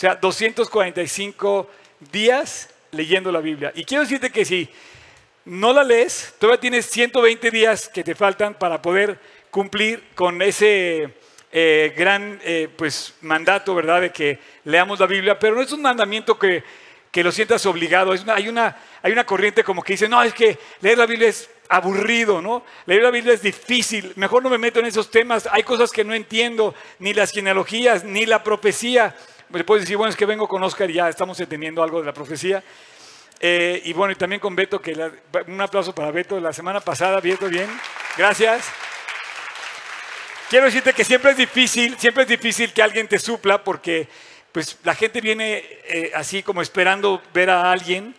sea, 245 días leyendo la Biblia. Y quiero decirte que si no la lees, todavía tienes 120 días que te faltan para poder cumplir con ese eh, gran eh, pues, mandato, ¿verdad?, de que leamos la Biblia, pero no es un mandamiento que, que lo sientas obligado. Hay, una, hay una corriente como que dice, no, es que leer la Biblia es aburrido, ¿no? Leer la Biblia es difícil, mejor no me meto en esos temas, hay cosas que no entiendo, ni las genealogías, ni la profecía. Me puedes decir, bueno, es que vengo con Oscar y ya estamos entendiendo algo de la profecía. Eh, y bueno, y también con Beto, que un aplauso para Beto la semana pasada, Beto, bien, gracias. Quiero decirte que siempre es difícil, siempre es difícil que alguien te supla porque pues la gente viene eh, así como esperando ver a alguien,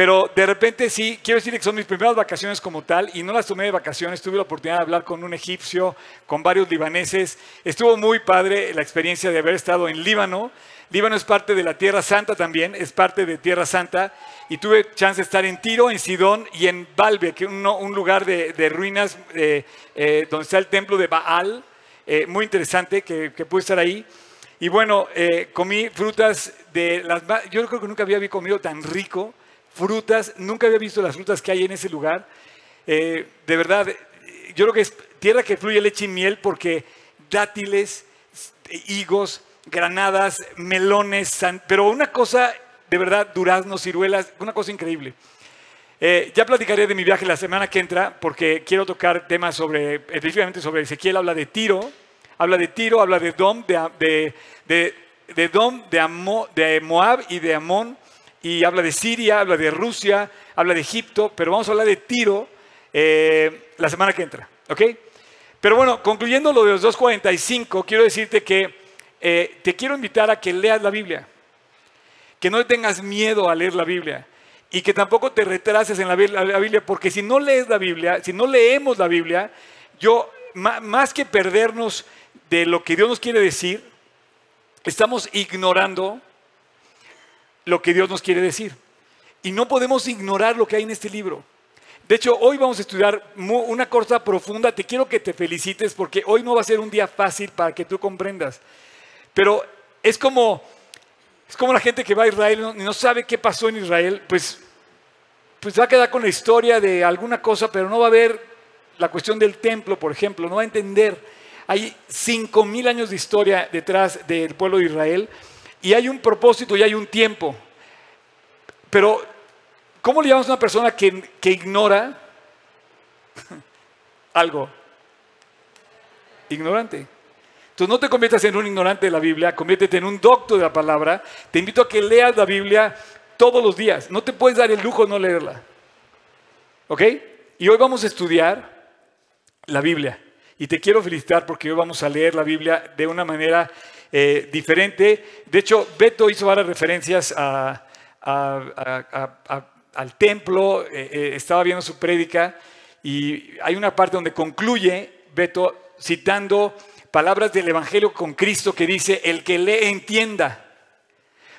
pero de repente sí, quiero decirte que son mis primeras vacaciones como tal y no las tomé de vacaciones, tuve la oportunidad de hablar con un egipcio, con varios libaneses, estuvo muy padre la experiencia de haber estado en Líbano. Líbano es parte de la Tierra Santa también, es parte de Tierra Santa y tuve chance de estar en Tiro, en Sidón y en Balbe, que es un, lugar de, ruinas eh, eh, donde está el templo de Baal eh, muy interesante que, que, pude estar ahí. Y bueno, eh, comí frutas de las... Yo creo que nunca había comido tan rico frutas, nunca había visto las frutas que hay en ese lugar. Eh, de verdad, yo creo que es tierra que fluye leche y miel porque dátiles, higos, granadas, melones, pero una cosa, de verdad, duraznos, ciruelas, una cosa increíble. Eh, ya platicaré de mi viaje la semana que entra porque quiero tocar temas sobre, específicamente sobre Ezequiel, habla de Tiro, habla de Tiro, habla de Dom, de, de, de, Dom, de, Moab y de Amón, y habla de Siria, habla de Rusia, habla de Egipto, pero vamos a hablar de Tiro eh, la semana que entra, ¿ok? Pero bueno, concluyendo lo de los 2.45, quiero decirte que eh, te quiero invitar a que leas la Biblia, que no tengas miedo a leer la Biblia y que tampoco te retrases en la Biblia, porque si no lees la Biblia, si no leemos la Biblia, yo, más que perdernos de lo que Dios nos quiere decir, estamos ignorando lo que Dios nos quiere decir. Y no podemos ignorar lo que hay en este libro. De hecho, hoy vamos a estudiar una cosa profunda. Te quiero que te felicites porque hoy no va a ser un día fácil para que tú comprendas. Pero es como es como la gente que va a Israel y no, sabe qué pasó en Israel, pues, pues va a quedar con la historia de alguna cosa, pero no va a ver la cuestión del templo, por ejemplo, no va a entender. Hay cinco mil años de historia detrás del pueblo de Israel y hay un propósito y hay un tiempo. Pero, ¿cómo le llamamos a una persona que, que ignora algo? Ignorante. Entonces no te conviertas en un ignorante de la Biblia, conviértete en un doctor de la palabra. Te invito a que leas la Biblia todos los días. No te puedes dar el lujo de no leerla. ¿Ok? Y hoy vamos a estudiar la Biblia. Y te quiero felicitar porque hoy vamos a leer la Biblia de una manera eh, diferente. De hecho, Beto hizo varias referencias al templo, eh, eh, estaba viendo su prédica y hay una parte donde concluye Beto citando palabras del Evangelio con Cristo que dice, el que lee entienda.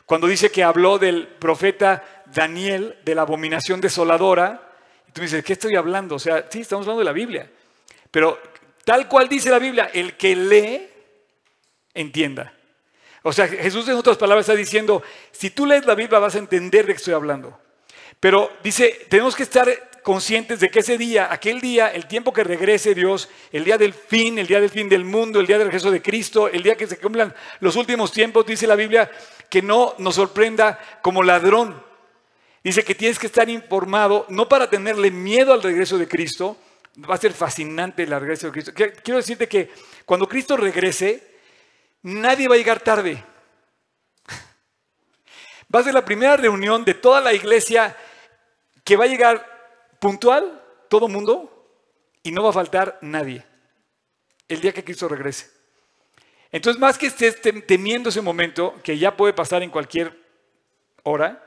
Cuando dice que habló del profeta Daniel de la abominación desoladora, tú dices, ¿qué estoy hablando? O sea, sí, estamos hablando de la Biblia. Pero tal cual dice la Biblia, el que lee, entienda. O sea, Jesús en otras palabras está diciendo, si tú lees la Biblia vas a entender de qué estoy hablando. Pero dice, tenemos que estar conscientes de que ese día, aquel día, el tiempo que regrese Dios, el día del fin, el día del fin del mundo, el día del regreso de Cristo, el día que se cumplan los últimos tiempos, dice la Biblia, que no nos sorprenda como ladrón. Dice que tienes que estar informado, no para tenerle miedo al regreso de Cristo, va a ser fascinante el regreso de Cristo. Quiero decirte que cuando Cristo regrese, nadie va a llegar tarde. Va a ser la primera reunión de toda la iglesia que va a llegar puntual todo mundo y no va a faltar nadie el día que Cristo regrese. Entonces, más que estés temiendo ese momento, que ya puede pasar en cualquier hora,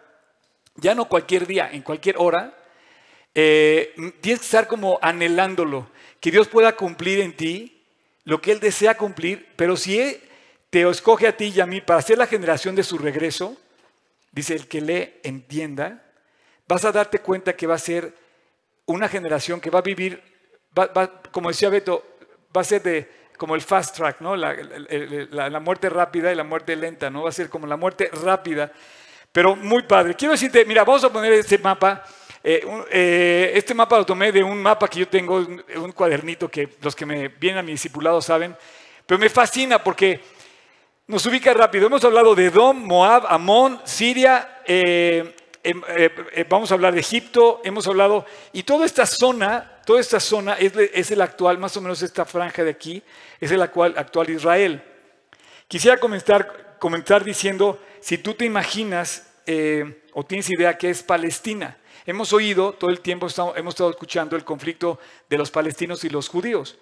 ya no cualquier día, en cualquier hora, eh, tienes que estar como anhelándolo, que Dios pueda cumplir en ti lo que Él desea cumplir, pero si te escoge a ti y a mí para ser la generación de su regreso, dice el que le entienda, vas a darte cuenta que va a ser una generación que va a vivir, como decía Beto, va a ser de como el fast track, ¿no? La, muerte rápida y la muerte lenta, ¿no? Va a ser como la muerte rápida, pero muy padre. Quiero decirte, mira, vamos a poner este mapa. Eh, eh, este mapa lo tomé de un mapa que yo tengo, un cuadernito que los que me vienen a mi discipulado saben, pero me fascina porque nos ubica rápido. Hemos hablado de Edom, Moab, Amón, Siria, eh, em, vamos a hablar de Egipto, hemos hablado, y toda esta zona toda esta zona es, el actual, más o menos esta franja de aquí, es el actual, actual Israel. Quisiera comenzar, comenzar diciendo, si tú te imaginas eh, o tienes idea que es Palestina, hemos oído todo el tiempo, hemos estado escuchando el conflicto de los palestinos y los judíos.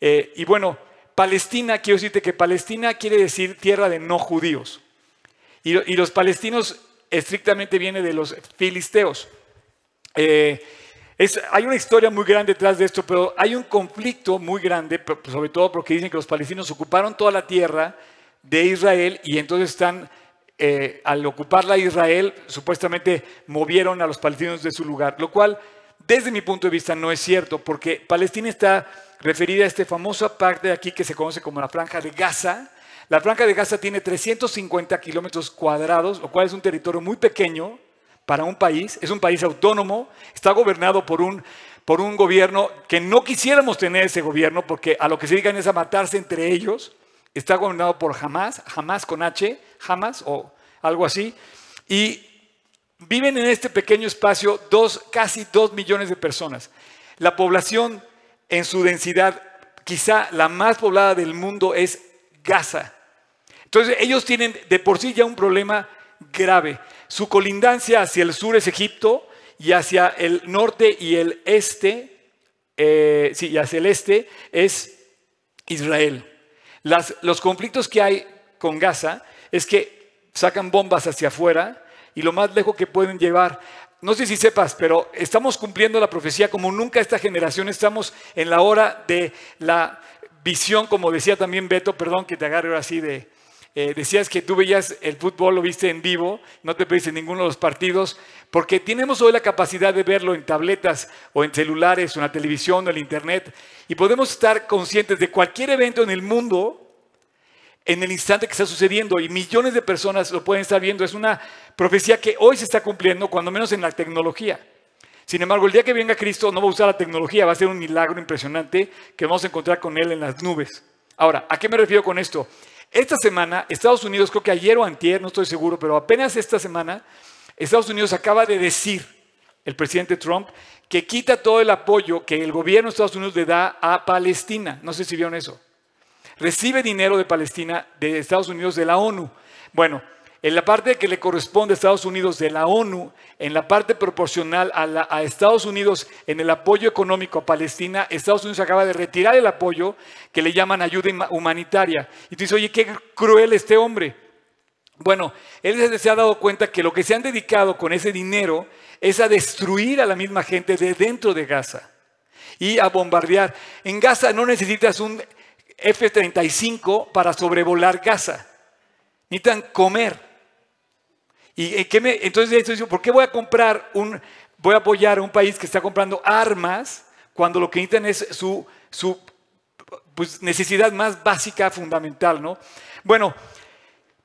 Eh, y bueno, Palestina, quiero decirte que Palestina quiere decir tierra de no judíos. Y, los palestinos estrictamente viene de los filisteos. Eh, hay una historia muy grande detrás de esto, pero hay un conflicto muy grande, sobre todo porque dicen que los palestinos ocuparon toda la tierra de Israel y entonces están, eh, al ocupar la Israel, supuestamente movieron a los palestinos de su lugar, lo cual desde mi punto de vista no es cierto, porque Palestina está referida a esta famosa parte aquí que se conoce como la Franja de Gaza. La Franja de Gaza tiene 350 kilómetros cuadrados, lo cual es un territorio muy pequeño, para un país, es un país autónomo, está gobernado por un, por un gobierno que no quisiéramos tener ese gobierno porque a lo que se dedican es a matarse entre ellos. Está gobernado por Hamas, Hamas con H, Hamas o algo así. Y viven en este pequeño espacio casi dos millones de personas. La población en su densidad, quizá la más poblada del mundo, es Gaza. Entonces ellos tienen de por sí ya un problema grave. Su colindancia hacia el sur es Egipto y hacia el norte y el este, eh, sí, y hacia el este es Israel. los conflictos que hay con Gaza es que sacan bombas hacia afuera y lo más lejos que pueden llevar. No sé si sepas, pero estamos cumpliendo la profecía como nunca esta generación. Estamos en la hora de la visión, como decía también Beto, perdón que te agarre así de, eh, decías que tú veías el fútbol, lo viste en vivo, no te perdiste ninguno de los partidos, porque tenemos hoy la capacidad de verlo en tabletas o en celulares o en la televisión o en el internet y podemos estar conscientes de cualquier evento en el mundo en el instante que está sucediendo y millones de personas lo pueden estar viendo. Es una profecía que hoy se está cumpliendo, cuando menos en la tecnología. Sin embargo, el día que venga Cristo no va a usar la tecnología, va a ser un milagro impresionante que vamos a encontrar con Él en las nubes. Ahora, ¿a qué me refiero con esto? Esta semana, Estados Unidos, creo que ayer o antier, no estoy seguro, pero apenas esta semana, Estados Unidos acaba de decir, el presidente Trump, que quita todo el apoyo que el gobierno de Estados Unidos le da a Palestina. No sé si vieron eso. Recibe dinero de Palestina, de Estados Unidos, de la ONU. Bueno, en la parte que le corresponde a Estados Unidos de la ONU, en la parte proporcional a, Estados Unidos en el apoyo económico a Palestina, Estados Unidos acaba de retirar el apoyo que le llaman ayuda humanitaria. Y tú dices, oye, qué cruel este hombre. Bueno, él se ha dado cuenta que lo que se han dedicado con ese dinero es a destruir a la misma gente de dentro de Gaza y a bombardear. En Gaza no necesitas un F-35 para sobrevolar Gaza. Necesitan comer. ¿Y entonces, ¿por qué voy a comprar un, voy a apoyar a un país que está comprando armas cuando lo que necesitan es su, su pues, necesidad más básica, fundamental, ¿no? Bueno,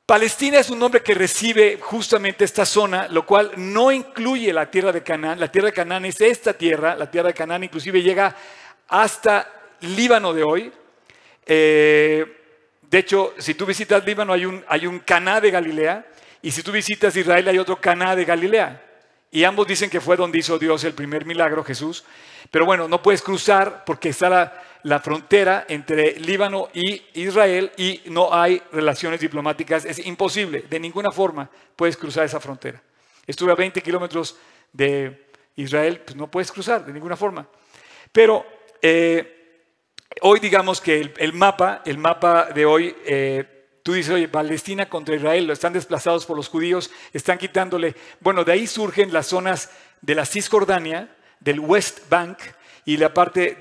Palestina es un nombre que recibe justamente esta zona, lo cual no incluye la tierra de Canaán. La tierra de Canaán es esta tierra, la tierra de Canaán inclusive llega hasta Líbano de hoy. Eh, de hecho, si tú visitas Líbano hay un, hay Caná de Galilea y si tú visitas Israel hay otro Caná de Galilea. Y ambos dicen que fue donde hizo Dios el primer milagro, Jesús. Pero bueno, no puedes cruzar porque está la, la frontera entre Líbano y Israel y no hay relaciones diplomáticas. Es imposible, de ninguna forma puedes cruzar esa frontera. Estuve a 20 kilómetros de Israel, pues no puedes cruzar de ninguna forma. Pero eh, hoy digamos que el, mapa, el mapa de hoy eh, Tú dices, oye, Palestina contra Israel, lo están desplazados por los judíos, están quitándole. Bueno, de ahí surgen las zonas de la Cisjordania, del West Bank y la parte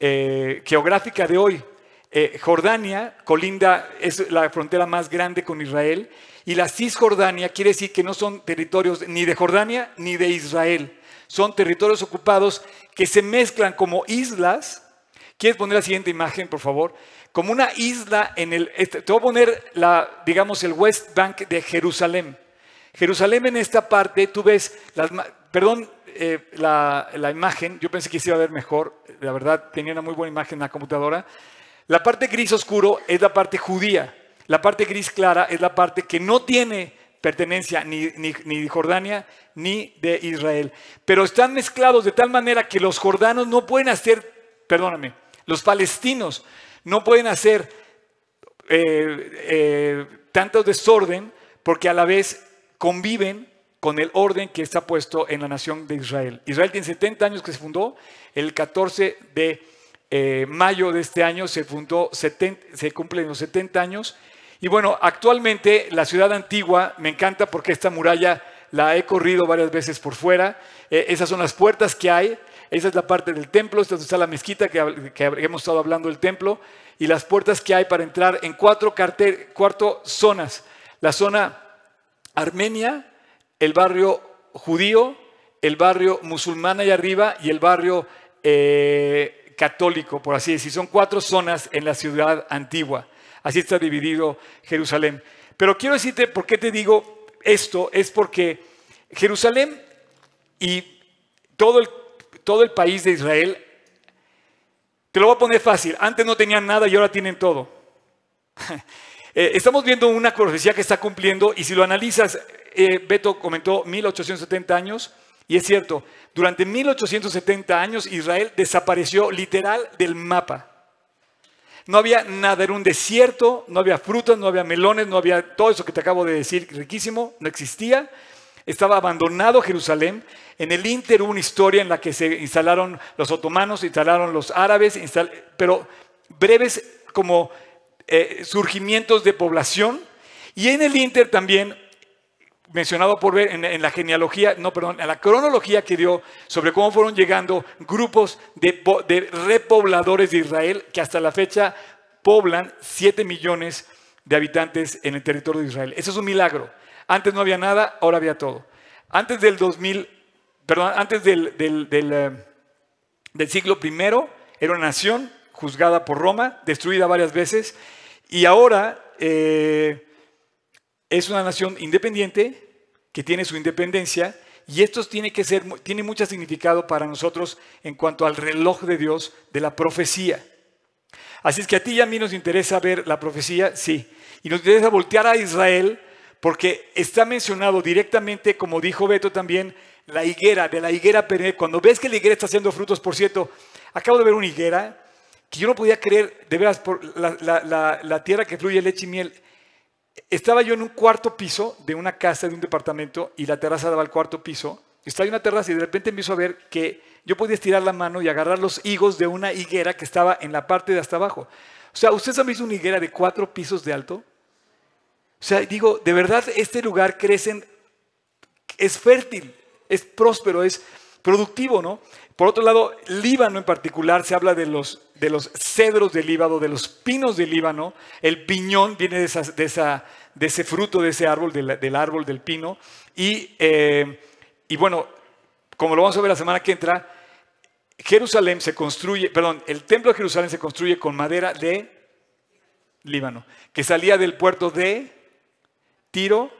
eh, geográfica de hoy. Eh, Jordania, colinda, es la frontera más grande con Israel. Y la Cisjordania quiere decir que no son territorios ni de Jordania ni de Israel. Son territorios ocupados que se mezclan como islas. ¿Quieres poner la siguiente imagen, por favor? como una isla en el... Este, te voy a poner, la, digamos, el West Bank de Jerusalén. Jerusalén en esta parte, tú ves, las, perdón, eh, la, la, imagen, yo pensé que se iba a ver mejor, la verdad tenía una muy buena imagen en la computadora. La parte gris oscuro es la parte judía, la parte gris clara es la parte que no tiene pertenencia ni, ni, ni de Jordania ni de Israel, pero están mezclados de tal manera que los jordanos no pueden hacer, perdóname, los palestinos no pueden hacer eh, eh, tanto desorden porque a la vez conviven con el orden que está puesto en la nación de Israel. Israel tiene 70 años que se fundó, el 14 de eh, mayo de este año se fundó, se cumplen los 70 años. Y bueno, actualmente la ciudad antigua me encanta porque esta muralla la he corrido varias veces por fuera. esas son las puertas que hay. Esa es la parte del templo, esta está la mezquita que, hemos estado hablando del templo, y las puertas que hay para entrar en cuatro, cuatro zonas. La zona armenia, el barrio judío, el barrio musulmán allá arriba y el barrio eh, católico, por así decir. Son cuatro zonas en la ciudad antigua. Así está dividido Jerusalén. Pero quiero decirte por qué te digo esto, es porque Jerusalén y todo el todo el país de Israel, te lo voy a poner fácil, antes no tenían nada y ahora tienen todo. Eh, estamos viendo una profecía que está cumpliendo y si lo analizas, eh, Beto comentó 1870 años y es cierto, durante 1870 años Israel desapareció literal del mapa. No había nada, era un desierto, no había frutas, no había melones, no había todo eso que te acabo de decir, riquísimo, no existía. Estaba abandonado Jerusalén. En el Inter hubo una historia en la que se instalaron los otomanos, instalaron los árabes, pero breves como eh, surgimientos de población. Y en el Inter también, mencionado por ver en, la genealogía, no, perdón, en la cronología que dio sobre cómo fueron llegando grupos de, de repobladores de Israel que hasta la fecha poblan 7 millones de habitantes en el territorio de Israel. Eso es un milagro. Antes no había nada, ahora había todo. Antes del 2000, perdón, antes del, del, eh, del, siglo I era una nación juzgada por Roma, destruida varias veces, y ahora eh, es una nación independiente que tiene su independencia y esto tiene que ser, tiene mucho significado para nosotros en cuanto al reloj de Dios de la profecía. Así es que a ti y a mí nos interesa ver la profecía, sí, y nos interesa voltear a Israel porque está mencionado directamente, como dijo Beto también, la higuera, de la higuera perenne. Cuando ves que la higuera está haciendo frutos, por cierto, acabo de ver una higuera que yo no podía creer, de veras, por la, tierra que fluye leche y miel. Estaba yo en un cuarto piso de una casa, de un departamento, y la terraza daba al cuarto piso. Estaba en una terraza y de repente empiezo a ver que yo podía estirar la mano y agarrar los higos de una higuera que estaba en la parte de hasta abajo. O sea, ¿ustedes han visto una higuera de cuatro pisos de alto? O sea, digo, de verdad este lugar crece, es fértil, es próspero, es productivo, ¿no? Por otro lado, Líbano en particular, se habla de los, de los cedros del Líbano, de los pinos del Líbano. El piñón viene de, esa, de, ese fruto de ese árbol, del, árbol del pino. Y, eh, y bueno, como lo vamos a ver la semana que entra, Jerusalén se construye, perdón, el templo de Jerusalén se construye con madera de Líbano, que salía del puerto de Tiro,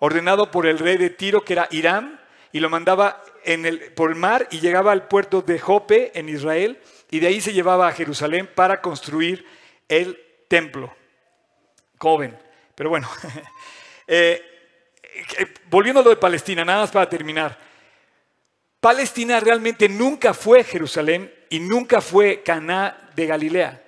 ordenado por el rey de Tiro, que era Irán, y lo mandaba en el, por el mar y llegaba al puerto de Jope, en Israel, y de ahí se llevaba a Jerusalén para construir el templo. Joven, pero bueno. Eh, eh, volviendo a lo de Palestina, nada más para terminar. Palestina realmente nunca fue Jerusalén y nunca fue Caná de Galilea.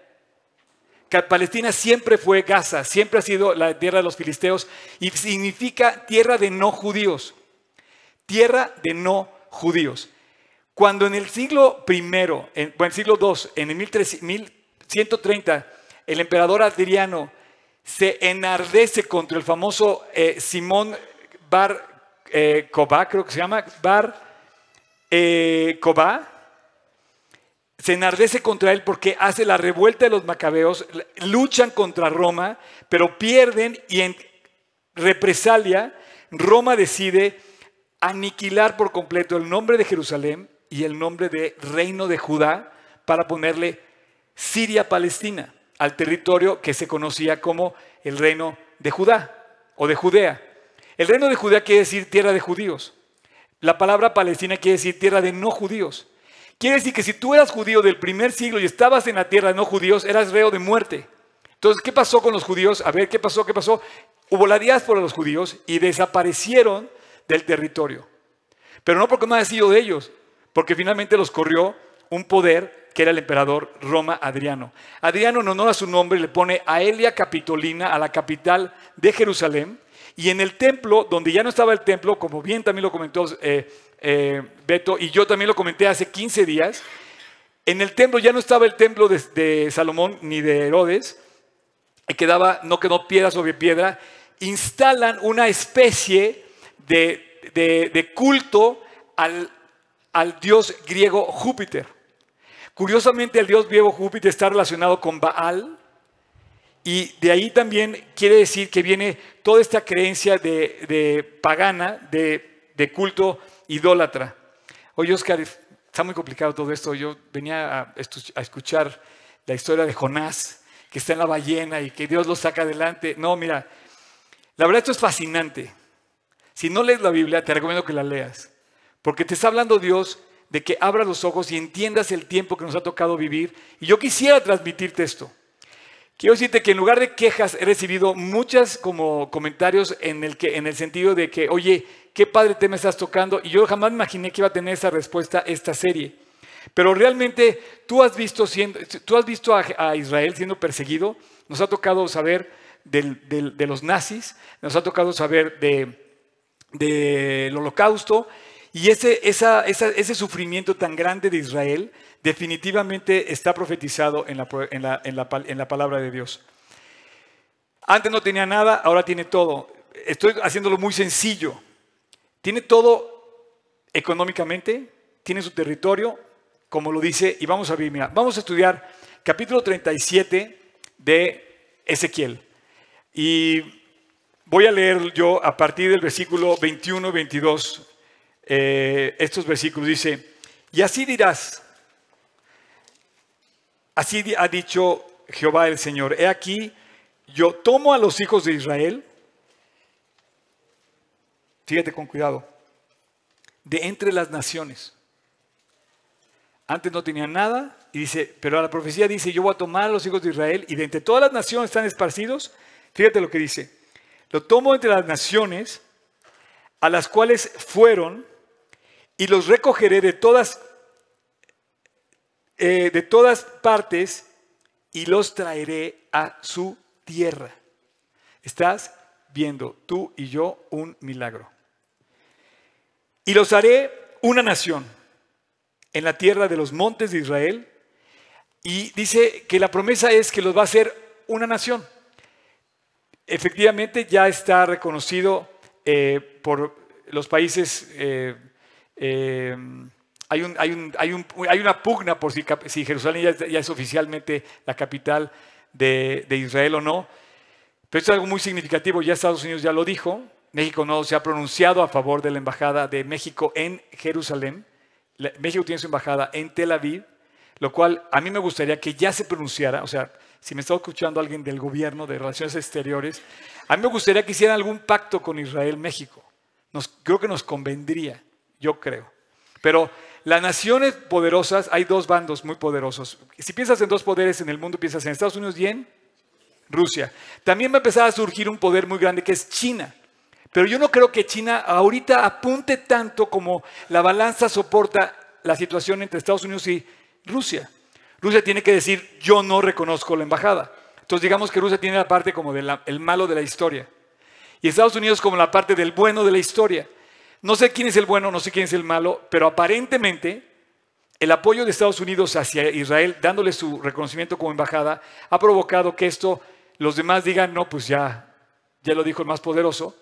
Palestina siempre fue Gaza, siempre ha sido la tierra de los filisteos y significa tierra de no judíos. Tierra de no judíos. Cuando en el siglo I, en, bueno, el siglo II, en el 1130, el emperador Adriano se enardece contra el famoso eh, Simón Bar eh, creo que se llama, Bar eh, se enardece contra él porque hace la revuelta de los macabeos, luchan contra Roma, pero pierden y en represalia Roma decide aniquilar por completo el nombre de Jerusalén y el nombre de reino de Judá para ponerle Siria-Palestina. al territorio que se conocía como el reino de Judá o de Judea. El reino de Judea quiere decir tierra de judíos. La palabra Palestina quiere decir tierra de no judíos. Quiere decir que si tú eras judío del primer siglo y estabas en la tierra no judíos, eras reo de muerte. Entonces, ¿qué pasó con los judíos? A ver, ¿qué pasó? ¿Qué pasó? Hubo la diáspora de los judíos y desaparecieron del territorio. Pero no porque no haya sido de ellos, porque finalmente los corrió un poder que era el emperador Roma Adriano. Adriano en honor a su nombre le pone Aelia Capitolina a la capital de Jerusalén y en el templo, donde ya no estaba el templo, como bien también lo comentó eh, eh, Beto y yo también lo comenté hace 15 días, en el templo ya no estaba el templo de, Salomón ni de Herodes, quedaba, no quedó piedra sobre piedra, instalan una especie de, culto al, al dios griego Júpiter. Curiosamente, el dios griego Júpiter está relacionado con Baal, y de ahí también quiere decir que viene toda esta creencia de, pagana, de, culto idólatra. Oye, Oscar, está muy complicado todo esto. Yo venía a, escuchar la historia de Jonás, que está en la ballena y que Dios lo saca adelante. No, mira, la verdad esto es fascinante. Si no lees la Biblia, te recomiendo que la leas, porque te está hablando Dios de que abras los ojos y entiendas el tiempo que nos ha tocado vivir. Y yo quisiera transmitirte esto. Quiero decirte que en lugar de quejas he recibido muchas como comentarios en el, que, en el sentido de que, oye, qué padre tema estás tocando. Y yo jamás imaginé que iba a tener esa respuesta esta serie. Pero realmente tú has visto, siendo, tú has visto a, Israel siendo perseguido. Nos ha tocado saber de los nazis, nos ha tocado saber del holocausto. Y ese, ese sufrimiento tan grande de Israel definitivamente está profetizado en la, palabra de Dios. Antes no tenía nada, ahora tiene todo. Estoy haciéndolo muy sencillo. Tiene todo económicamente, tiene su territorio, como lo dice, y vamos a ver, mira, vamos a estudiar capítulo 37 de Ezequiel. Y voy a leer yo a partir del versículo 21 22 eh, estos versículos. Dice, y así dirás, Así ha dicho Jehová el Señor. He aquí, yo tomo a los hijos de Israel, fíjate con cuidado, de entre las naciones. Antes no tenían nada, y dice, pero la profecía dice, yo voy a tomar a los hijos de Israel, y de entre todas las naciones están esparcidos. Fíjate lo que dice. Lo tomo entre las naciones a las cuales fueron, y los recogeré de todas eh, de todas partes y los traeré a su tierra. Estás viendo tú y yo un milagro. Y los haré una nación en la tierra de los montes de Israel. Y dice que la promesa es que los va a hacer una nación. Efectivamente ya está reconocido eh, por los países eh, hay, una pugna por si, Jerusalén ya, es oficialmente la capital de, Israel o no. Pero esto es algo muy significativo, ya Estados Unidos ya lo dijo, México no se ha pronunciado a favor de la embajada de México en Jerusalén. México tiene su embajada en Tel Aviv, lo cual a mí me gustaría que ya se pronunciara, o sea, si me está escuchando alguien del gobierno de Relaciones Exteriores, a mí me gustaría que hicieran algún pacto con Israel, México. creo que nos convendría, yo creo. Pero las naciones poderosas, hay dos bandos muy poderosos. Si piensas en dos poderes en el mundo, piensas en Estados Unidos y en Rusia. También va a empezar a surgir un poder muy grande que es China. Pero yo no creo que China ahorita apunte tanto como la balanza soporta la situación entre Estados Unidos y Rusia. Rusia tiene que decir, yo no reconozco la embajada. Entonces digamos que Rusia tiene la parte como del malo de la historia. Y Estados Unidos como la parte del bueno de la historia. No sé quién es el bueno, no sé quién es el malo, pero aparentemente el apoyo de Estados Unidos hacia Israel, dándole su reconocimiento como embajada, ha provocado que esto los demás digan, no, pues ya, ya lo dijo el más poderoso.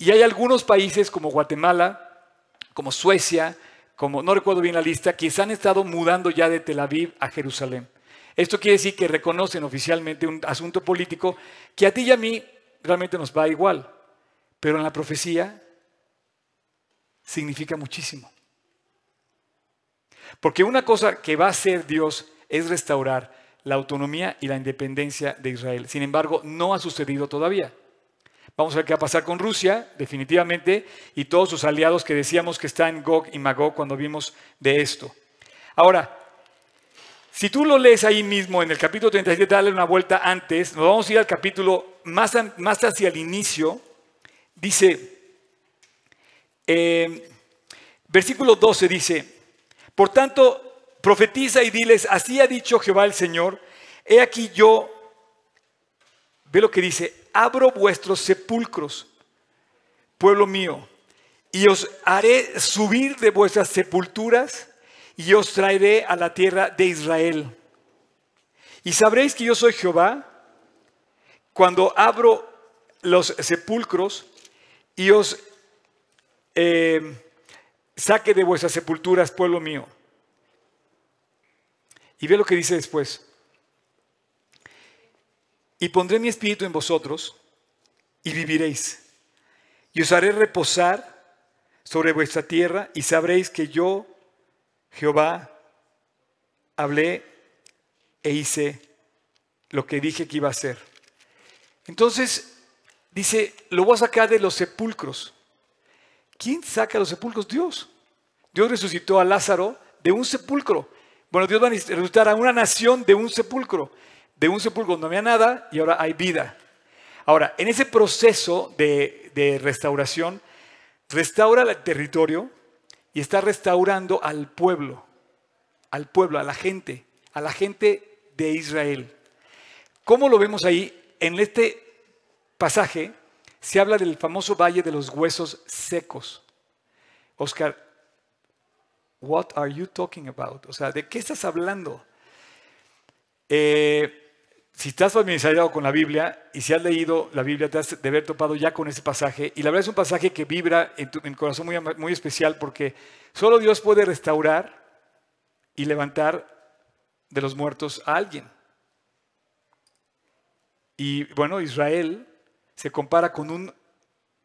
Y hay algunos países como Guatemala, como Suecia, como no recuerdo bien la lista, que se han estado mudando ya de Tel Aviv a Jerusalén. Esto quiere decir que reconocen oficialmente un asunto político que a ti y a mí realmente nos va igual. Pero en la profecía significa muchísimo. Porque una cosa que va a hacer Dios es restaurar la autonomía y la independencia de Israel. Sin embargo, no ha sucedido todavía. Vamos a ver qué va a pasar con Rusia, definitivamente, y todos sus aliados que decíamos que están Gog y Magog cuando vimos de esto. Ahora, si tú lo lees ahí mismo en el capítulo 37, dale una vuelta antes, nos vamos a ir al capítulo más, más hacia el inicio, dice, eh, versículo 12 dice, por tanto, profetiza y diles, así ha dicho Jehová el Señor, he aquí yo, ve lo que dice, abro vuestros sepulcros, pueblo mío, y os haré subir de vuestras sepulturas y os traeré a la tierra de Israel. Y sabréis que yo soy Jehová cuando abro los sepulcros y os eh, saque de vuestras sepulturas, pueblo mío. Y ve lo que dice después. Y pondré mi espíritu en vosotros y viviréis. Y os haré reposar sobre vuestra tierra y sabréis que yo, Jehová, hablé e hice lo que dije que iba a hacer. Entonces, dice, lo voy a sacar de los sepulcros. ¿Quién saca los sepulcros? Dios. Dios resucitó a Lázaro de un sepulcro. Bueno, Dios va a resucitar a una nación de un sepulcro de un sepulcro no había nada y ahora hay vida. Ahora, en ese proceso de, restauración, restaura el territorio y está restaurando al pueblo, al pueblo, a la gente, a la gente de Israel. ¿Cómo lo vemos ahí? En este pasaje se habla del famoso valle de los huesos secos. Oscar, what are you talking about? O sea, ¿de qué estás hablando? Eh, si estás familiarizado con la Biblia y si has leído la Biblia, te has de haber topado ya con ese pasaje. Y la verdad es un pasaje que vibra en tu corazón muy, muy especial porque solo Dios puede restaurar y levantar de los muertos a alguien. Y bueno, Israel se compara con un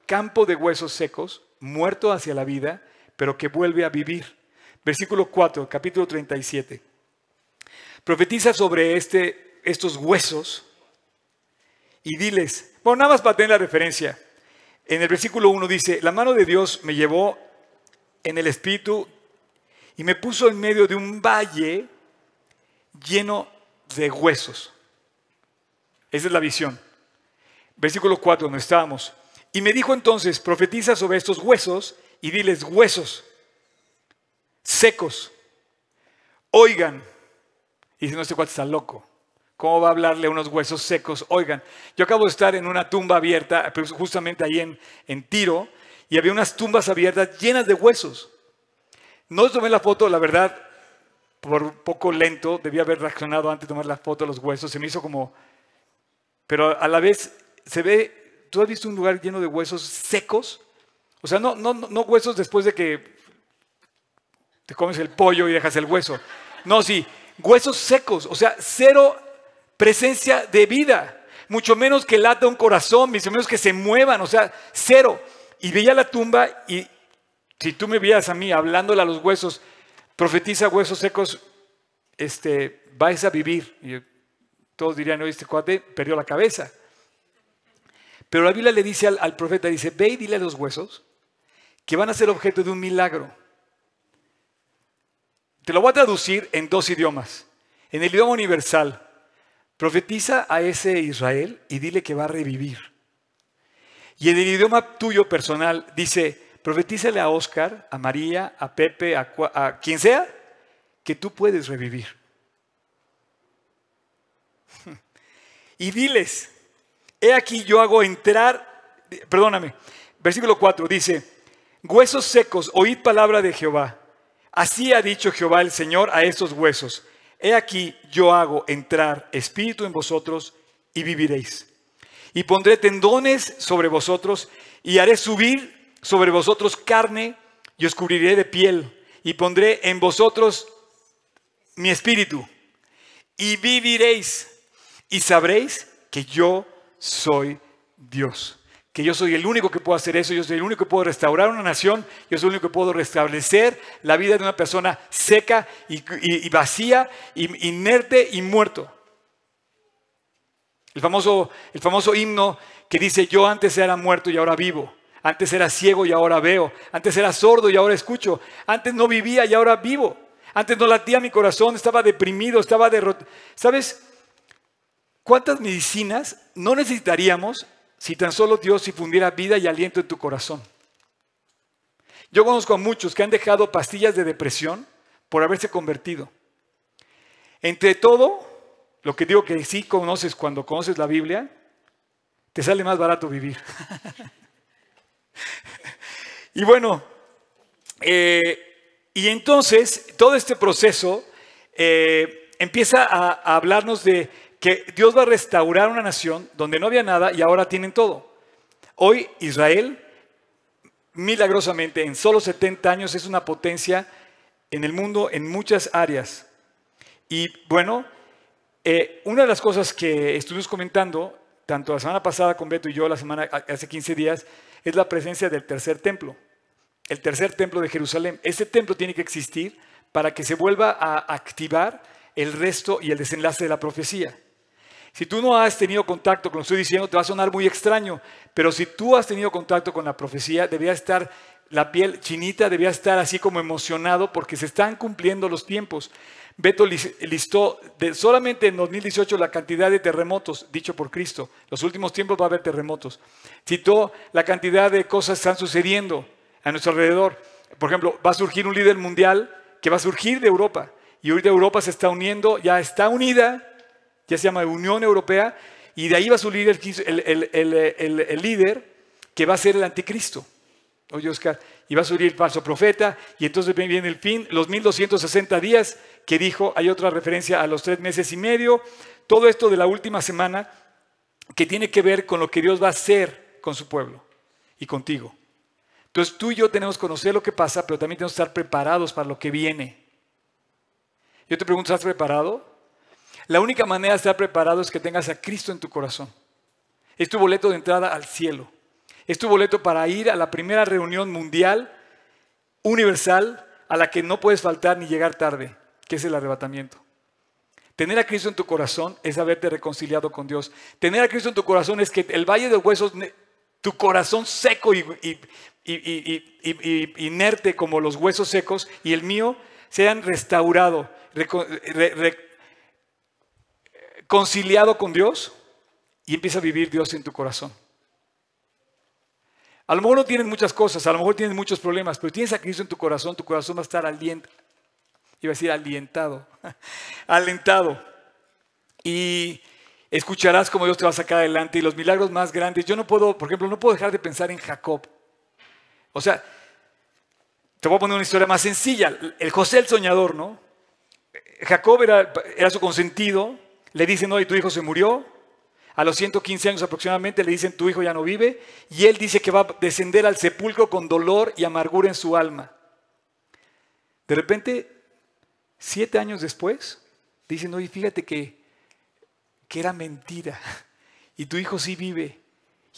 campo de huesos secos, muerto hacia la vida, pero que vuelve a vivir. Versículo 4, capítulo 37. Profetiza sobre este estos huesos y diles, bueno, nada más para tener la referencia. En el versículo 1 dice, la mano de Dios me llevó en el espíritu y me puso en medio de un valle lleno de huesos. Esa es la visión. Versículo 4, donde estábamos. Y me dijo entonces, profetiza sobre estos huesos y diles, huesos secos, oigan. Y dice, no, este cuate está loco. ¿Cómo va a hablarle a unos huesos secos? Oigan, yo acabo de estar en una tumba abierta, pues, justamente ahí en, en Tiro, y había unas tumbas abiertas llenas de huesos. No tomé la foto, la verdad, por poco lento, debía haber reaccionado antes de tomar la foto de los huesos, se me hizo como... Pero a la vez se ve, ¿tú has visto un lugar lleno de huesos secos? O sea, no, no, no huesos después de que te comes el pollo y dejas el hueso. No, sí, huesos secos, o sea, cero presencia de vida, mucho menos que lata un corazón, mucho menos que se muevan, o sea, cero. Y veía la tumba y si tú me veías a mí hablándole a los huesos, profetiza huesos secos, este, vais a vivir. Y todos dirían, oye, este cuate perdió la cabeza. Pero la Biblia le dice al, al profeta, dice, ve y dile a los huesos que van a ser objeto de un milagro. Te lo voy a traducir en dos idiomas. En el idioma universal, Profetiza a ese Israel y dile que va a revivir. Y en el idioma tuyo personal dice, profetízale a Oscar, a María, a Pepe, a, quien sea, que tú puedes revivir. Y diles, he aquí yo hago entrar, perdóname, versículo 4 dice, huesos secos, oíd palabra de Jehová. Así ha dicho Jehová el Señor a estos huesos he aquí yo hago entrar espíritu en vosotros y viviréis. Y pondré tendones sobre vosotros y haré subir sobre vosotros carne y os cubriré de piel. Y pondré en vosotros mi espíritu y viviréis. Y sabréis que yo soy Dios que yo soy el único que puedo hacer eso, yo soy el único que puedo restaurar una nación, yo soy el único que puedo restablecer la vida de una persona seca y, vacía, inerte y muerto. El famoso, el famoso himno que dice, yo antes era muerto y ahora vivo. Antes era ciego y ahora veo. Antes era sordo y ahora escucho. Antes no vivía y ahora vivo. Antes no latía mi corazón, estaba deprimido, estaba derrotado. ¿Sabes cuántas medicinas no necesitaríamos si tan solo Dios infundiera vida y aliento en tu corazón? Yo conozco a muchos que han dejado pastillas de depresión por haberse convertido. Entre todo, lo que digo que sí conoces cuando conoces la Biblia, te sale más barato vivir. y bueno, eh, y entonces todo este proceso eh, empieza a, hablarnos de que Dios va a restaurar una nación donde no había nada y ahora tienen todo. Hoy Israel, milagrosamente, en solo 70 años es una potencia en el mundo en muchas áreas. Y bueno, eh, una de las cosas que estuvimos comentando, tanto la semana pasada con Beto y yo, la semana hace 15 días, es la presencia del tercer templo, el tercer templo de Jerusalén. Ese templo tiene que existir para que se vuelva a activar el resto y el desenlace de la profecía. Si tú no has tenido contacto con lo que estoy diciendo, te va a sonar muy extraño, pero si tú has tenido contacto con la profecía, debería estar la piel chinita, debía estar así como emocionado porque se están cumpliendo los tiempos. Beto listó de solamente en 2018 la cantidad de terremotos, dicho por Cristo. Los últimos tiempos va a haber terremotos. Citó la cantidad de cosas que están sucediendo a nuestro alrededor. Por ejemplo, va a surgir un líder mundial que va a surgir de Europa. Y ahorita Europa se está uniendo, ya está unida, ya se llama Unión Europea, y de ahí va a surgir el, el líder que va a ser el anticristo. Oye, Oscar, y va a surgir el falso profeta, y entonces viene el fin, los 1260 días que dijo, hay otra referencia a los tres meses y medio, todo esto de la última semana que tiene que ver con lo que Dios va a hacer con su pueblo y contigo. Entonces tú y yo tenemos que conocer lo que pasa, pero también tenemos que estar preparados para lo que viene. Yo te pregunto, ¿estás preparado? La única manera de estar preparado es que tengas a Cristo en tu corazón. Es tu boleto de entrada al cielo. Es tu boleto para ir a la primera reunión mundial, universal, a la que no puedes faltar ni llegar tarde, que es el arrebatamiento. Tener a Cristo en tu corazón es haberte reconciliado con Dios. Tener a Cristo en tu corazón es que el valle de huesos, tu corazón seco y, inerte como los huesos secos y el mío, sean restaurado, reconciliado con Dios y empieza a vivir Dios en tu corazón. A lo mejor no tienes muchas cosas, a lo mejor tienes muchos problemas, pero tienes a Cristo en tu corazón, tu corazón va a estar alientado. Iba a decir alientado, alentado. Y escucharás cómo Dios te va a sacar adelante y los milagros más grandes. Yo no puedo, por ejemplo, no puedo dejar de pensar en Jacob. O sea, te voy a poner una historia más sencilla. El José el soñador, ¿no? Jacob era, era su consentido. Le dicen, y tu hijo se murió. A los 115 años aproximadamente le dicen, tu hijo ya no vive, y él dice que va a descender al sepulcro con dolor y amargura en su alma. De repente, siete años después, dicen, oye, fíjate que, que era mentira, y tu hijo sí vive.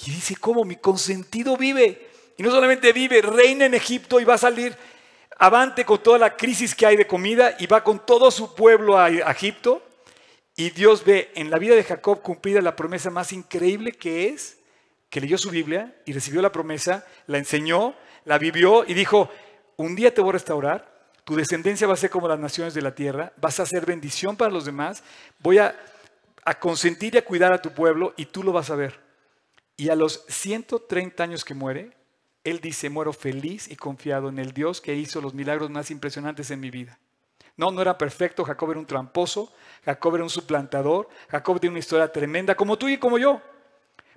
Y dice, ¿cómo? Mi consentido vive. Y no solamente vive, reina en Egipto y va a salir avante con toda la crisis que hay de comida y va con todo su pueblo a Egipto y Dios ve en la vida de Jacob cumplida la promesa más increíble que es que leyó su Biblia y recibió la promesa, la enseñó, la vivió y dijo, un día te voy a restaurar, tu descendencia va a ser como las naciones de la tierra, vas a ser bendición para los demás, voy a, a consentir y a cuidar a tu pueblo y tú lo vas a ver. Y a los 130 años que muere, él dice, muero feliz y confiado en el Dios que hizo los milagros más impresionantes en mi vida. No, no era perfecto, Jacob era un tramposo, Jacob era un suplantador, Jacob tiene una historia tremenda, como tú y como yo.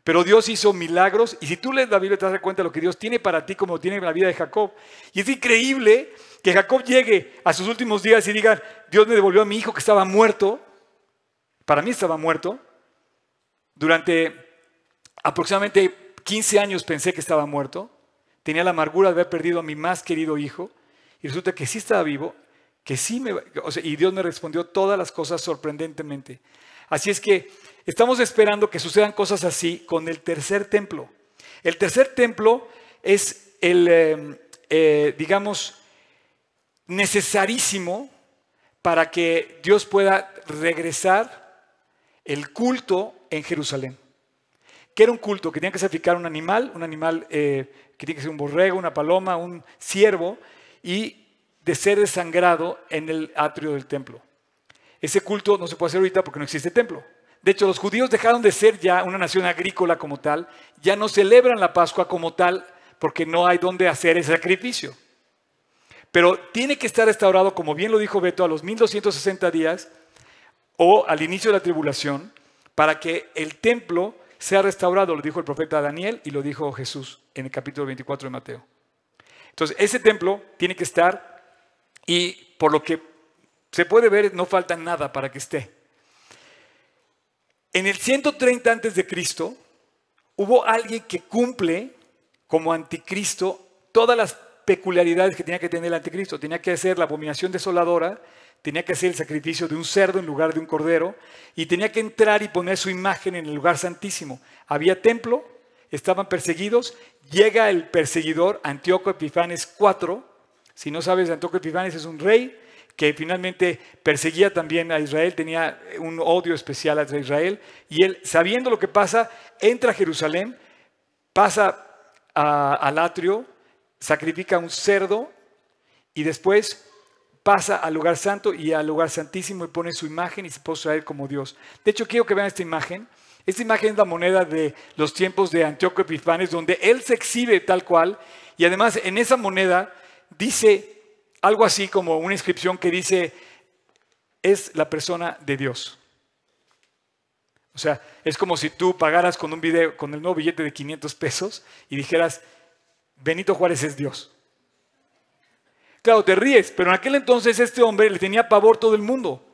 Pero Dios hizo milagros y si tú lees la Biblia te das cuenta de lo que Dios tiene para ti como tiene la vida de Jacob. Y es increíble que Jacob llegue a sus últimos días y diga, Dios me devolvió a mi hijo que estaba muerto. Para mí estaba muerto. Durante aproximadamente 15 años pensé que estaba muerto. Tenía la amargura de haber perdido a mi más querido hijo. Y resulta que sí estaba vivo que sí me, y Dios me respondió todas las cosas sorprendentemente. Así es que estamos esperando que sucedan cosas así con el tercer templo. El tercer templo es el, em, eh, digamos, necesarísimo para que Dios pueda regresar el culto en Jerusalén, que era un culto que tenía que sacrificar un animal, un animal eh, que tiene que ser un borrego, una paloma, un ciervo, y de ser desangrado en el atrio del templo. Ese culto no se puede hacer ahorita porque no existe templo. De hecho, los judíos dejaron de ser ya una nación agrícola como tal, ya no celebran la Pascua como tal porque no hay donde hacer ese sacrificio. Pero tiene que estar restaurado, como bien lo dijo Beto, a los 1260 días o al inicio de la tribulación, para que el templo sea restaurado, lo dijo el profeta Daniel y lo dijo Jesús en el capítulo 24 de Mateo. Entonces, ese templo tiene que estar y por lo que se puede ver, no falta nada para que esté. En el 130 antes de Cristo hubo alguien que cumple como anticristo todas las peculiaridades que tenía que tener el anticristo. Tenía que hacer la abominación desoladora, tenía que hacer el sacrificio de un cerdo en lugar de un cordero y tenía que entrar y poner su imagen en el lugar santísimo. Había templo, estaban perseguidos, llega el perseguidor Antíoco Epifanes IV. Si no sabes, Antíoco Epifanes es un rey que finalmente perseguía también a Israel, tenía un odio especial hacia Israel, y él, sabiendo lo que pasa, entra a Jerusalén, pasa al atrio, sacrifica un cerdo y después pasa al lugar santo y al lugar santísimo y pone su imagen y se postra a él como Dios. De hecho, quiero que vean esta imagen. Esta imagen es la moneda de los tiempos de Antíoco Epifanes, donde él se exhibe tal cual, y además en esa moneda dice algo así como una inscripción que dice, es la persona de Dios. O sea, es como si tú pagaras con un video, con el nuevo billete de 500 pesos y dijeras, Benito Juárez es Dios. Claro, te ríes, pero en aquel entonces este hombre le tenía pavor todo el mundo.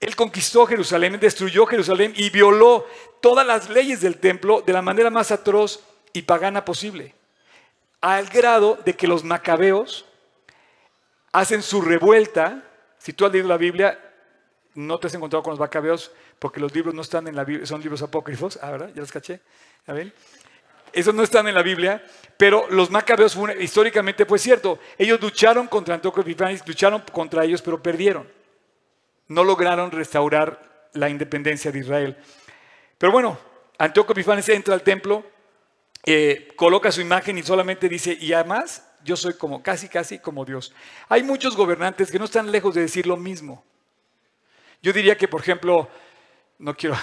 Él conquistó Jerusalén, destruyó Jerusalén y violó todas las leyes del templo de la manera más atroz y pagana posible. Al grado de que los macabeos hacen su revuelta. Si tú has leído la Biblia, no te has encontrado con los macabeos porque los libros no están en la Biblia, son libros apócrifos. Ah, ¿verdad? Ya los caché. A ver. Esos no están en la Biblia, pero los macabeos históricamente fue cierto. Ellos lucharon contra Antíoco Epifanes, lucharon contra ellos, pero perdieron. No lograron restaurar la independencia de Israel. Pero bueno, Antíoco Epifanes entra al templo, eh, coloca su imagen y solamente dice, y además yo soy como casi, casi como Dios. Hay muchos gobernantes que no están lejos de decir lo mismo. Yo diría que, por ejemplo, no quiero,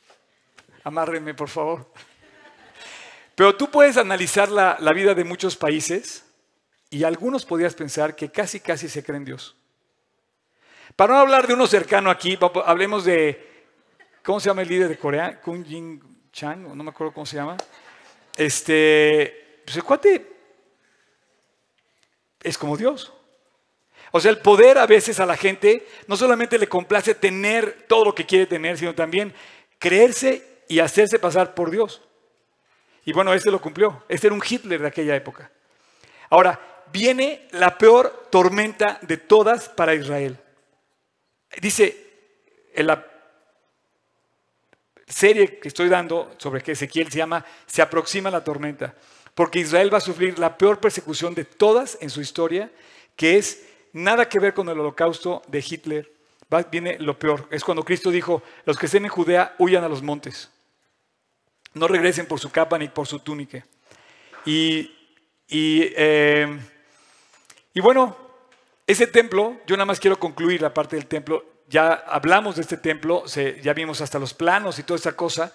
amárrenme por favor, pero tú puedes analizar la, la vida de muchos países y algunos podrías pensar que casi, casi se creen Dios. Para no hablar de uno cercano aquí, hablemos de, ¿cómo se llama el líder de Corea? Kun Jin Chang, no me acuerdo cómo se llama. Este, pues el cuate es como Dios. O sea, el poder a veces a la gente no solamente le complace tener todo lo que quiere tener, sino también creerse y hacerse pasar por Dios. Y bueno, este lo cumplió. Este era un Hitler de aquella época. Ahora, viene la peor tormenta de todas para Israel. Dice en la serie que estoy dando sobre que Ezequiel se llama Se aproxima la tormenta porque Israel va a sufrir la peor persecución de todas en su historia, que es nada que ver con el holocausto de Hitler. viene lo peor. Es cuando Cristo dijo, los que estén en Judea huyan a los montes. No regresen por su capa ni por su túnica. Y, eh, y bueno, ese templo, yo nada más quiero concluir la parte del templo. Ya hablamos de este templo, ya vimos hasta los planos y toda esa cosa.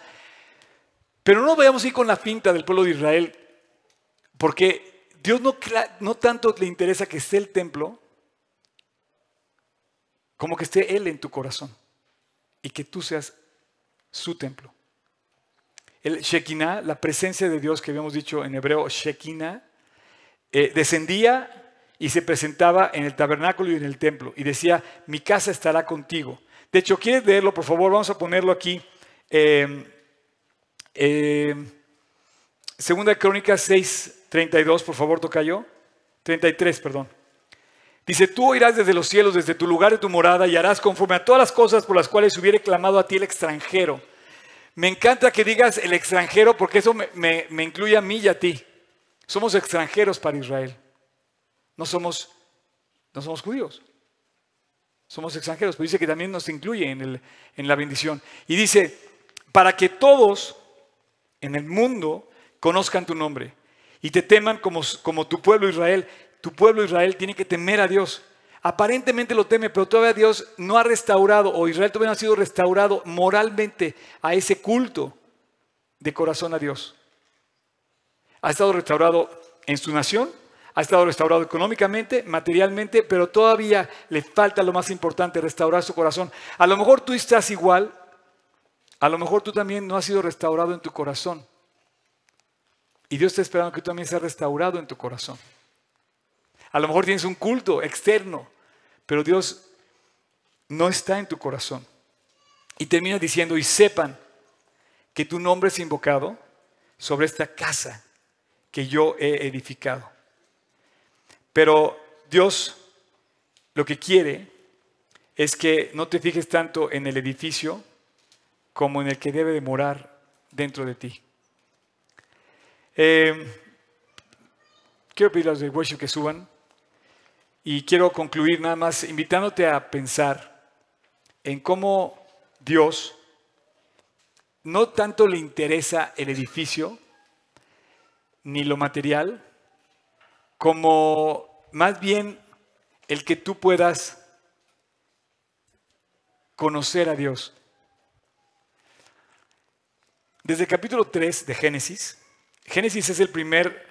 Pero no vayamos a ir con la finta del pueblo de Israel porque Dios no, tanto le interesa que esté el templo, como que esté Él en tu corazón y que tú seas su templo. El Shekinah, la presencia de Dios que habíamos dicho en hebreo, Shekinah, eh, descendía y se presentaba en el tabernáculo y en el templo y decía, mi casa estará contigo. De hecho, ¿quieres leerlo? Por favor, vamos a ponerlo aquí. Eh, segunda Crónicas 6, 32, por favor, toca yo. 33, perdón. Dice, tú oirás desde los cielos, desde tu lugar de tu morada, y harás conforme a todas las cosas por las cuales hubiere clamado a ti el extranjero. Me encanta que digas el extranjero porque eso me, incluye a mí y a ti. Somos extranjeros para Israel. No somos, no somos judíos. Somos extranjeros, pero dice que también nos incluye en, el, en la bendición. Y dice, para que todos en el mundo conozcan tu nombre y te teman como, como tu pueblo Israel. Tu pueblo Israel tiene que temer a Dios. Aparentemente lo teme, pero todavía Dios no ha restaurado, o Israel todavía no ha sido restaurado moralmente a ese culto de corazón a Dios. Ha estado restaurado en su nación, ha estado restaurado económicamente, materialmente, pero todavía le falta lo más importante, restaurar su corazón. A lo mejor tú estás igual, a lo mejor tú también no has sido restaurado en tu corazón. Y Dios está esperando que tú también seas restaurado en tu corazón. A lo mejor tienes un culto externo, pero Dios no está en tu corazón. Y termina diciendo, y sepan que tu nombre es invocado sobre esta casa que yo he edificado. Pero Dios lo que quiere es que no te fijes tanto en el edificio como en el que debe de morar dentro de ti. Eh, quiero pedir a los de worship que suban. Y quiero concluir nada más invitándote a pensar en cómo Dios no tanto le interesa el edificio ni lo material, como más bien el que tú puedas conocer a Dios. Desde el capítulo 3 de Génesis, Génesis es el primer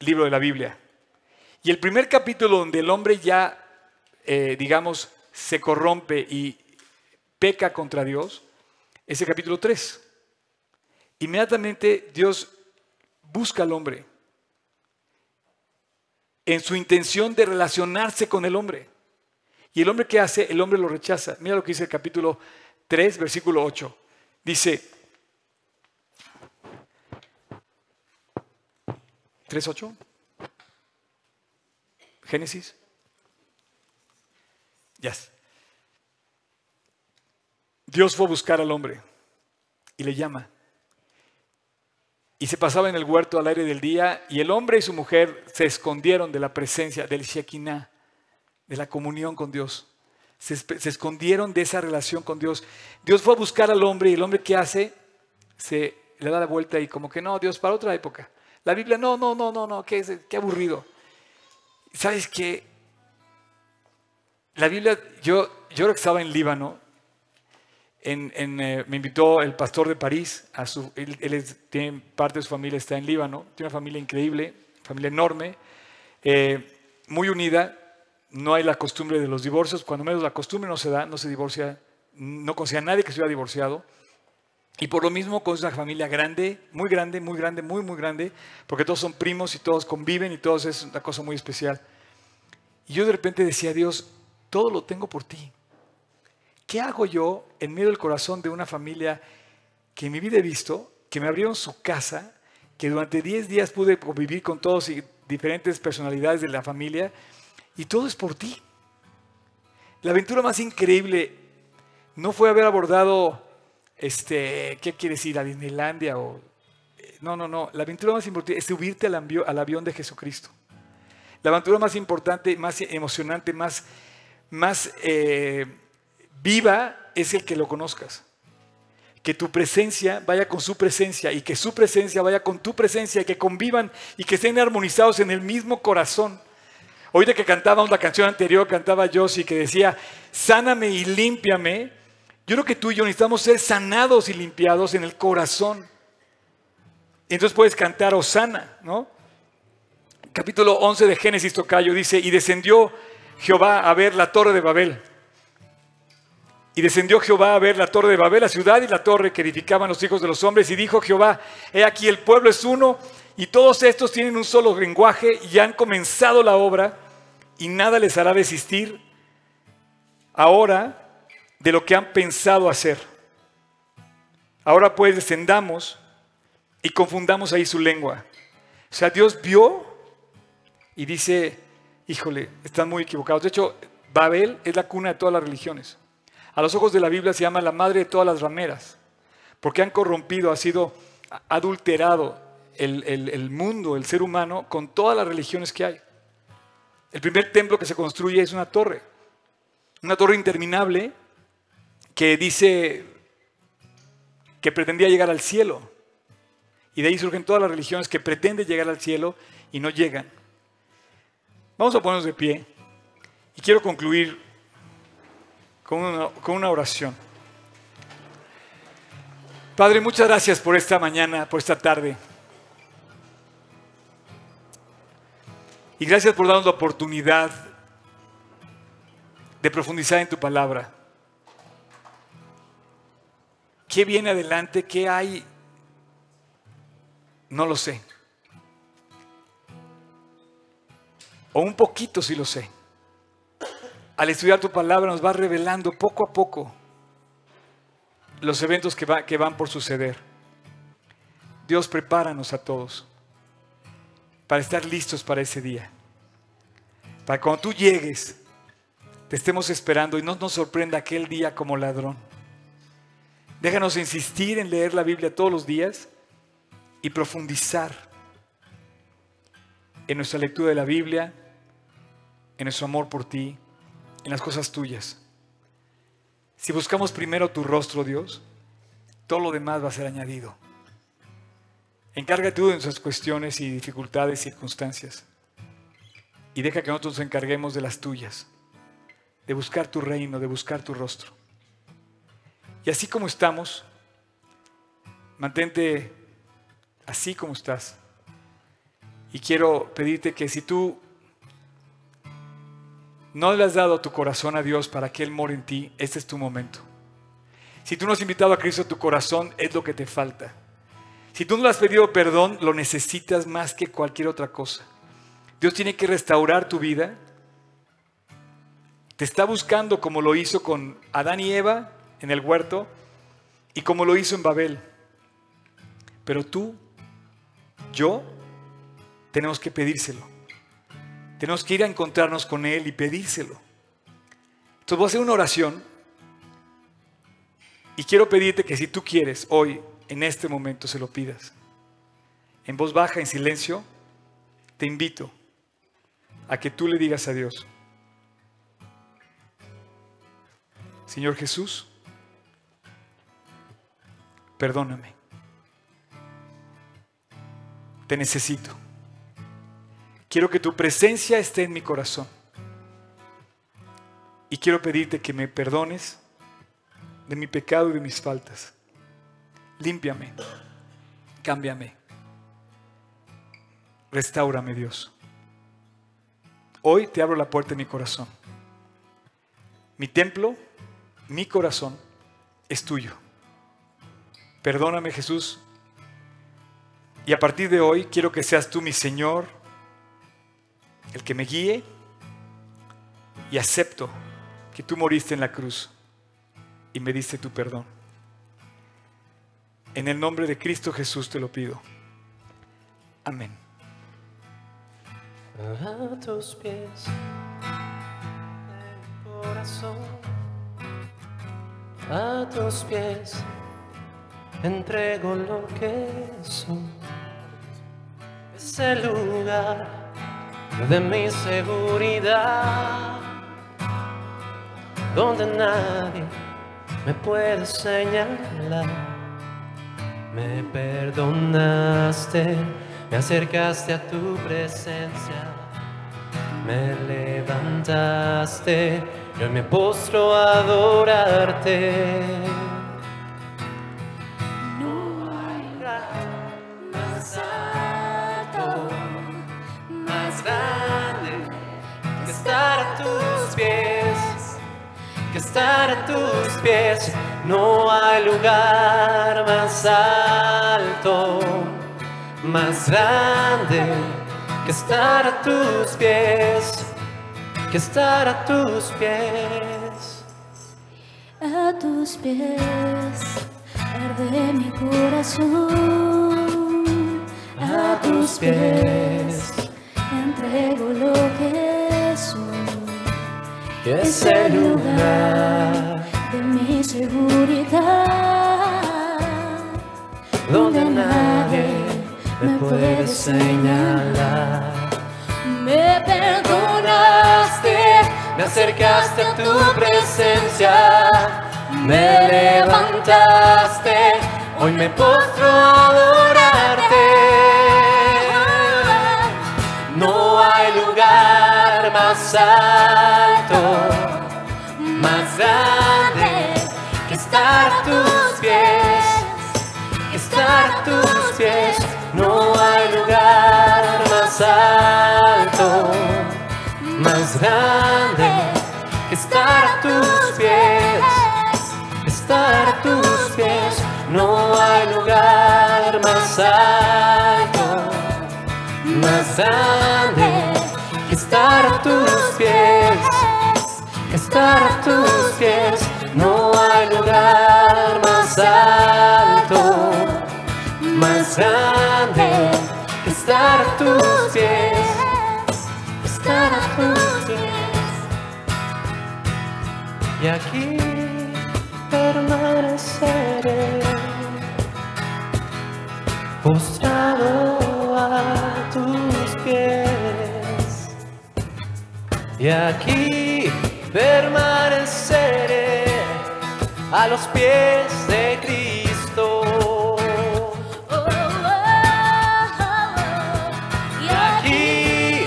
libro de la Biblia. Y el primer capítulo donde el hombre ya, eh, digamos, se corrompe y peca contra Dios, es el capítulo 3. Inmediatamente Dios busca al hombre en su intención de relacionarse con el hombre. Y el hombre que hace, el hombre lo rechaza. Mira lo que dice el capítulo 3, versículo 8. Dice, 3.8. Génesis. Ya. Dios fue a buscar al hombre y le llama. Y se pasaba en el huerto al aire del día y el hombre y su mujer se escondieron de la presencia del Shekinah, de la comunión con Dios. Se, se, escondieron de esa relación con Dios. Dios fue a buscar al hombre y el hombre que hace se le da la vuelta y como que no, Dios para otra época. La Biblia, no, no, no, no, no, qué, qué aburrido. ¿Sabes qué? La Biblia, yo, yo que estaba en Líbano, en, eh, me invitó el pastor de París, a su, él, tiene parte de su familia está en Líbano, tiene una familia increíble, familia enorme, eh, muy unida, no hay la costumbre de los divorcios, cuando menos la costumbre no se da, no se divorcia, no conocía a nadie que se hubiera divorciado. Y por lo mismo con una familia grande, muy grande, muy grande, muy, muy grande, porque todos son primos y todos conviven y todos es una cosa muy especial. Y yo de repente decía, Dios, todo lo tengo por ti. ¿Qué hago yo en medio del corazón de una familia que en mi vida he visto, que me abrieron su casa, que durante 10 días pude convivir con todos y diferentes personalidades de la familia, y todo es por ti? La aventura más increíble no fue haber abordado este, ¿qué quieres ir a Disneylandia? O, no, no, no. La aventura más importante es subirte al, avión de Jesucristo. La aventura más importante, más emocionante, más, más eh, viva es el que lo conozcas. Que tu presencia vaya con su presencia y que su presencia vaya con tu presencia, y que convivan y que estén armonizados en el mismo corazón. Ahorita que cantábamos la canción anterior, cantaba Josie que decía, sáname y límpiame yo creo que tú y yo necesitamos ser sanados y limpiados en el corazón. Entonces puedes cantar Osana, ¿no? Capítulo 11 de Génesis Tocayo dice, y descendió Jehová a ver la torre de Babel. Y descendió Jehová a ver la torre de Babel, la ciudad y la torre que edificaban los hijos de los hombres. Y dijo Jehová, he aquí el pueblo es uno y todos estos tienen un solo lenguaje y han comenzado la obra y nada les hará desistir. Ahora de lo que han pensado hacer. Ahora pues descendamos y confundamos ahí su lengua. O sea, Dios vio y dice, híjole, están muy equivocados. De hecho, Babel es la cuna de todas las religiones. A los ojos de la Biblia se llama la madre de todas las rameras, porque han corrompido, ha sido adulterado el, el mundo, el ser humano, con todas las religiones que hay. El primer templo que se construye es una torre, una torre interminable que dice que pretendía llegar al cielo. Y de ahí surgen todas las religiones que pretenden llegar al cielo y no llegan. Vamos a ponernos de pie y quiero concluir con una, con una oración. Padre, muchas gracias por esta mañana, por esta tarde. Y gracias por darnos la oportunidad de profundizar en tu palabra. ¿Qué viene adelante? ¿Qué hay? No lo sé. O un poquito sí lo sé. Al estudiar tu palabra nos va revelando poco a poco los eventos que, van por suceder. Dios, prepáranos a todos para estar listos para ese día. Para cuando tú llegues, te estemos esperando y no nos sorprenda aquel día como ladrón. Déjanos insistir en leer la Biblia todos los días y profundizar en nuestra lectura de la Biblia, en nuestro amor por ti, en las cosas tuyas. Si buscamos primero tu rostro, Dios, todo lo demás va a ser añadido. Encárgate tú de nuestras cuestiones y dificultades, y circunstancias. Y deja que nosotros nos encarguemos de las tuyas, de buscar tu reino, de buscar tu rostro. Y así como estamos, mantente así como estás. Y quiero pedirte que si tú no le has dado tu corazón a Dios para que Él more en ti, este es tu momento. Si tú no has invitado a Cristo a tu corazón, es lo que te falta. Si tú no le has pedido perdón, lo necesitas más que cualquier otra cosa. Dios tiene que restaurar tu vida. Te está buscando como lo hizo con Adán y Eva en el huerto y como lo hizo en Babel. Pero tú, yo, tenemos que pedírselo. Tenemos que ir a encontrarnos con Él y pedírselo. Entonces voy a hacer una oración y quiero pedirte que si tú quieres hoy, en este momento, se lo pidas. En voz baja, en silencio, te invito a que tú le digas a Dios, Señor Jesús, perdóname. Te necesito. Quiero que tu presencia esté en mi corazón. Y quiero pedirte que me perdones de mi pecado y de mis faltas. Límpiame, cámbiame, restaurame Dios. Hoy te abro la puerta de mi corazón. Mi templo, mi corazón es tuyo. Perdóname Jesús. Y a partir de hoy quiero que seas tú mi Señor, el que me guíe. Y acepto que tú moriste en la cruz y me diste tu perdón. En el nombre de Cristo Jesús te lo pido. Amén a tus pies, el corazón, a tus pies, entrego lo que soy. Es el lugar de mi seguridad, donde nadie me puede señalar. Me perdonaste me acercaste a tu presencia, me levantaste, yo me postro a adorarte. Estar a tus pies. No hay lugar más alto más grande que estar a tus pies, que estar a tus pies. A tus pies arde mi corazón, a tus pies entrego lo que soy. Es el lugar de mi seguridad, donde nadie me puedes señalar. Me perdonaste, me acercaste a tu presencia, me levantaste, Hoy me postro a adorarte. No hay lugar más alto, estar a tus pies. Estar a tus pies. No hay lugar más alto, más grande estar a tus pies. Estar a tus pies. No hay lugar más alto más grande estar a tus pies, estar a tus pies. No hay lugar más alto, más grande que estar a tus pies, estar a tus pies. Y aquí permaneceré postrado a tus pies. Y aquí permaneceré a los pies de Cristo. Y Aquí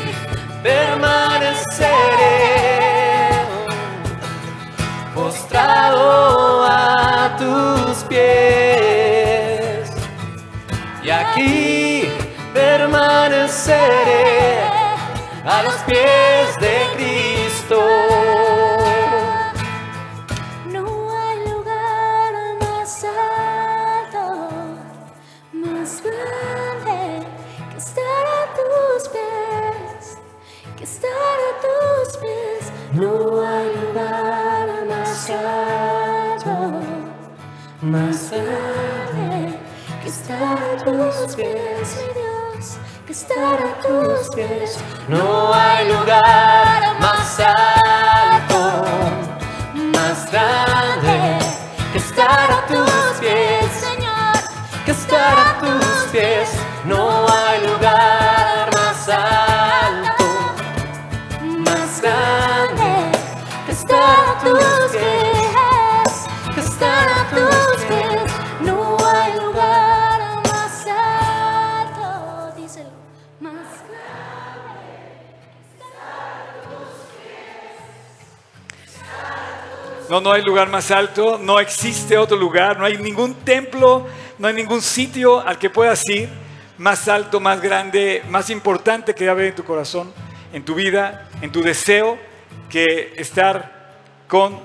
permaneceré postrado a tus pies. Y aquí permaneceré a los pies más grande que estar a tus pies, Dios, que estar a tus pies. No hay lugar más alto, No, no hay lugar más alto, no existe otro lugar, no hay ningún templo, no hay ningún sitio al que puedas ir más alto, más grande, más importante que haber en tu corazón, en tu vida, en tu deseo, que estar con